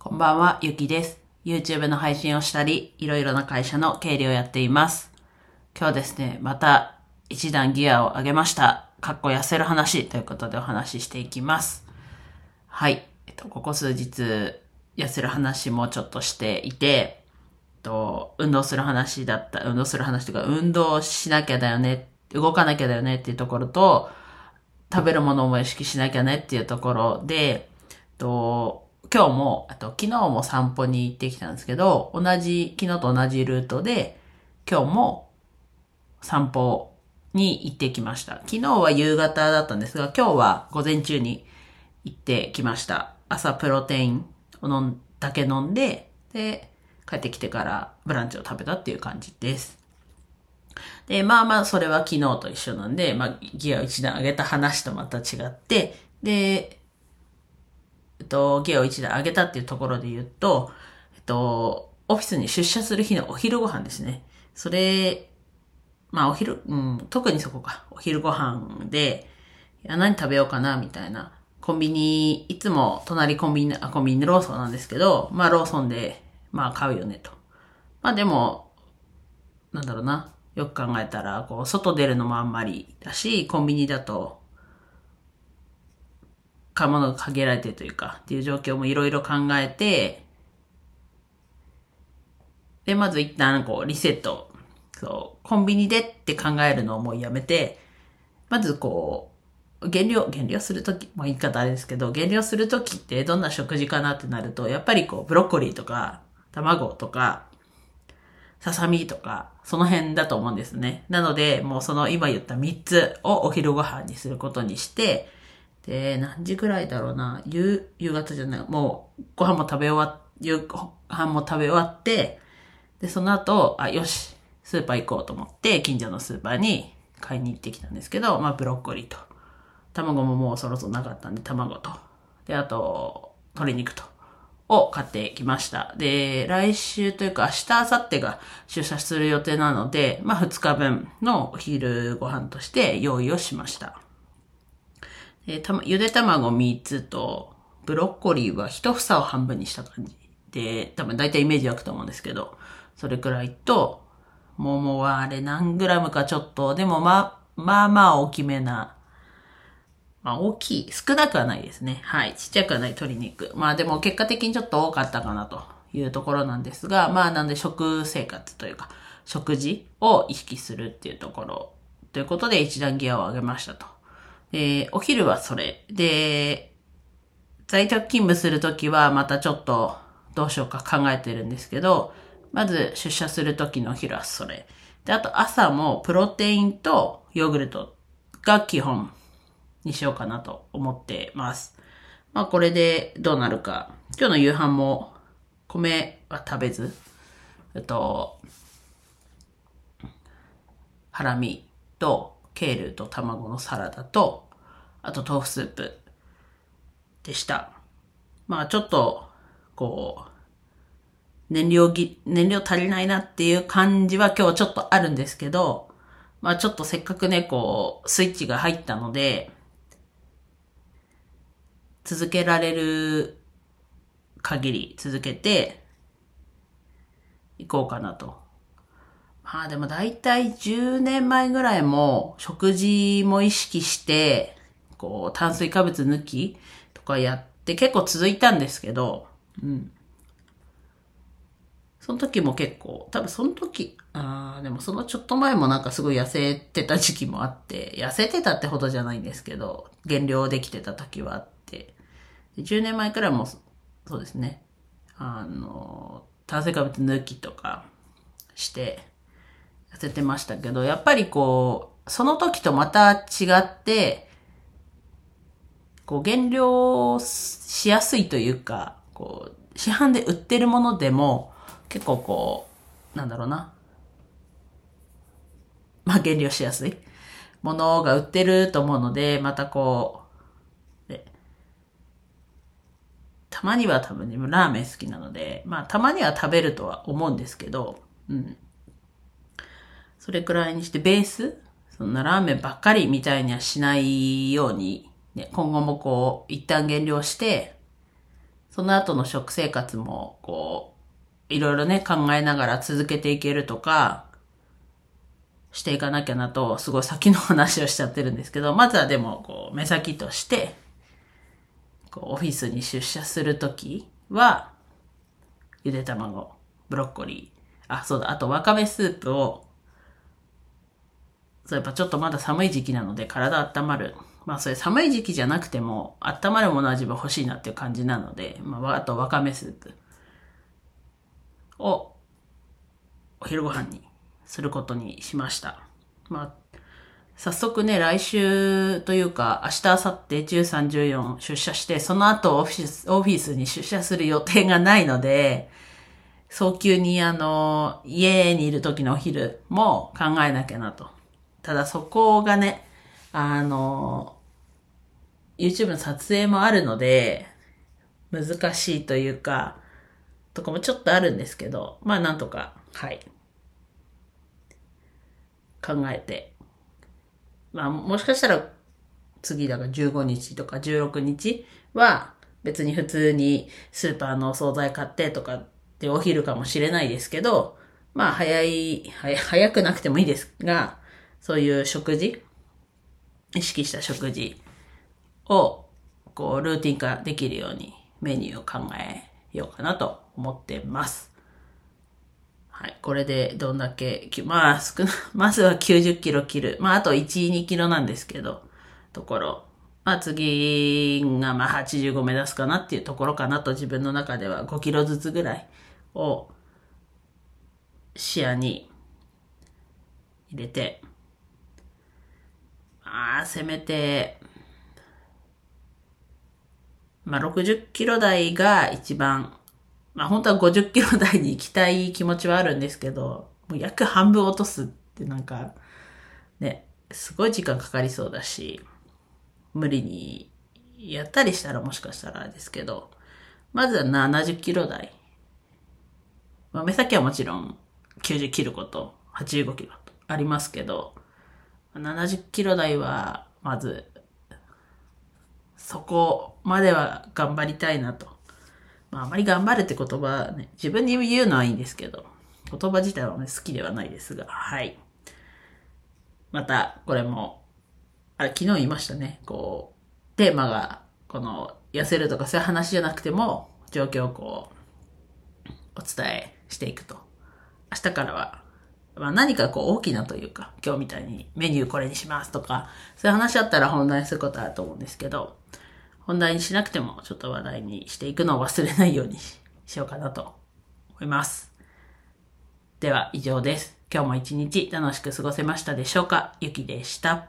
こんばんは、ゆきです。YouTube の配信をしたり、いろいろな会社の経理をやっています。今日ですね、また一段ギアを上げました。かっこ痩せる話ということでお話ししていきます。はい。えっと、ここ数日、痩せる話もちょっとしていて、えっと、運動する話だった、運動する話というか、運動しなきゃだよね、動かなきゃだよねっていうところと、食べるものも意識しなきゃねっていうところで、えっと、今日も、あと昨日も散歩に行ってきたんですけど、同じ、昨日と同じルートで、今日も散歩に行ってきました。昨日は夕方だったんですが、今日は午前中に行ってきました。朝プロテインを飲んだけ飲んで、で、帰ってきてからブランチを食べたっていう感じです。で、まあまあ、それは昨日と一緒なんで、まあ、ギアを一段上げた話とまた違って、で、えっと、ギアを一段上げたっていうところで言うと、えっと、オフィスに出社する日のお昼ご飯ですね。それ、まあお昼、うん、特にそこか。お昼ご飯で、いや何食べようかな、みたいな。コンビニ、いつも隣コンビニ、あ、コンビニローソンなんですけど、まあローソンで、まあ買うよねと。まあでも、なんだろうな。よく考えたら、こう、外出るのもあんまりだし、コンビニだと、買うものが限られてというか、っていう状況もいろいろ考えて、で、まず一旦こう、リセット。そう、コンビニでって考えるのをもうやめて、まずこう、減量、減量するとき、まあ言い方あれですけど、減量するときってどんな食事かなってなると、やっぱりこう、ブロッコリーとか、卵とか、ささみとか、その辺だと思うんですね。なので、もうその今言った3つをお昼ご飯にすることにして、で、何時ぐらいだろうな、夕、夕方じゃない、もうご飯も食べ終わ、夕ご飯も食べ終わって、で、その後、あ、よし、スーパー行こうと思って、近所のスーパーに買いに行ってきたんですけど、まあ、ブロッコリーと、卵ももうそろそろなかったんで、卵と、で、あと、鶏肉と、を買ってきました。で、来週というか明日、明後日が出社する予定なので、まあ2日分のお昼ご飯として用意をしました。でたまゆで卵3つと、ブロッコリーは1房を半分にした感じで、多分大体イメージ湧くと思うんですけど、それくらいと、桃はあれ何グラムかちょっと、でもまあ、まあまあ大きめな、まあ大きい、少なくはないですね。はい。ちっちゃくはない鶏肉。まあでも結果的にちょっと多かったかなというところなんですが、まあなんで食生活というか、食事を意識するっていうところ、ということで一段ギアを上げましたと。で、お昼はそれ。で、在宅勤務するときはまたちょっとどうしようか考えてるんですけど、まず出社するときのお昼はそれ。で、あと朝もプロテインとヨーグルトが基本にしようかなと思ってます。まあこれでどうなるか。今日の夕飯も米は食べず、えっと、ハラミとケールと卵のサラダと、あと豆腐スープでした。まあちょっと、こう、燃料ぎ、燃料足りないなっていう感じは今日ちょっとあるんですけど、まあちょっとせっかくね、こう、スイッチが入ったので、続けられる限り続けていこうかなと。まあでも大体10年前ぐらいも食事も意識して、こう炭水化物抜きとかやって結構続いたんですけど、うん。その時も結構、多分その時、ああ、でもそのちょっと前もなんかすごい痩せてた時期もあって、痩せてたってほどじゃないんですけど、減量できてた時はあって、10年前くらいもそうですね、あの、炭水化物抜きとかしてせてましたけど、やっぱりこう、その時とまた違って、こう減量しやすいというか、こう、市販で売ってるものでも、結構こう、なんだろうな。まあ減量しやすいものが売ってると思うので、またこう、でたまには多分ね、ラーメン好きなので、まあたまには食べるとは思うんですけど、うん。それくらいにしてベースそんなラーメンばっかりみたいにはしないように、ね、今後もこう、一旦減量して、その後の食生活も、こう、いろいろね、考えながら続けていけるとか、していかなきゃなと、すごい先の話をしちゃってるんですけど、まずはでも、こう、目先として、こう、オフィスに出社するときは、ゆで卵、ブロッコリー、あ、そうだ、あとわかめスープを、そうやっぱちょっとまだ寒い時期なので体温まる。まあそれ寒い時期じゃなくても温まるものは自分欲しいなっていう感じなので、まああとわかめスープをお昼ご飯にすることにしました。まあ早速ね、来週というか、明日、明後日、13、14出社して、その後オフィス、オフィスに出社する予定がないので、早急にあの、家にいる時のお昼も考えなきゃなと。ただそこがね、あの、YouTube の撮影もあるので、難しいというか、とかもちょっとあるんですけど、まあなんとか、はい。考えてまあ、もしかしたら次だから15日とか16日は別に普通にスーパーのお惣菜買ってとかってお昼かもしれないですけど、まあ早い、早くなくてもいいですが、そういう食事、意識した食事をこうルーティン化できるようにメニューを考えようかなと思ってます。はい。これでどんだけ、まあ、少な、まずは90キロ切る。まあ、あと1、2キロなんですけど、ところ。まあ、次がまあ85目指すかなっていうところかなと自分の中では5キロずつぐらいを視野に入れて、まあ、せめて、まあ、60キロ台が一番まあ本当は50キロ台に行きたい気持ちはあるんですけど、もう約半分落とすってなんか、ね、すごい時間かかりそうだし、無理にやったりしたらもしかしたらですけど、まずは70キロ台。まあ目先はもちろん90切ること、85キロありますけど、70キロ台はまず、そこまでは頑張りたいなとまあ、あまり頑張るって言葉ね、自分に言うのはいいんですけど、言葉自体は、ね、好きではないですが、はい。また、これも、あれ、昨日言いましたね。こう、テーマが、この、痩せるとかそういう話じゃなくても、状況をこう、お伝えしていくと。明日からは、まあ何かこう大きなというか、今日みたいにメニューこれにしますとか、そういう話あったら本題にすることあると思うんですけど、本題にしなくても、ちょっと話題にしていくのを忘れないようにしようかなと思います。では、以上です。今日も一日楽しく過ごせましたでしょうか？ゆきでした。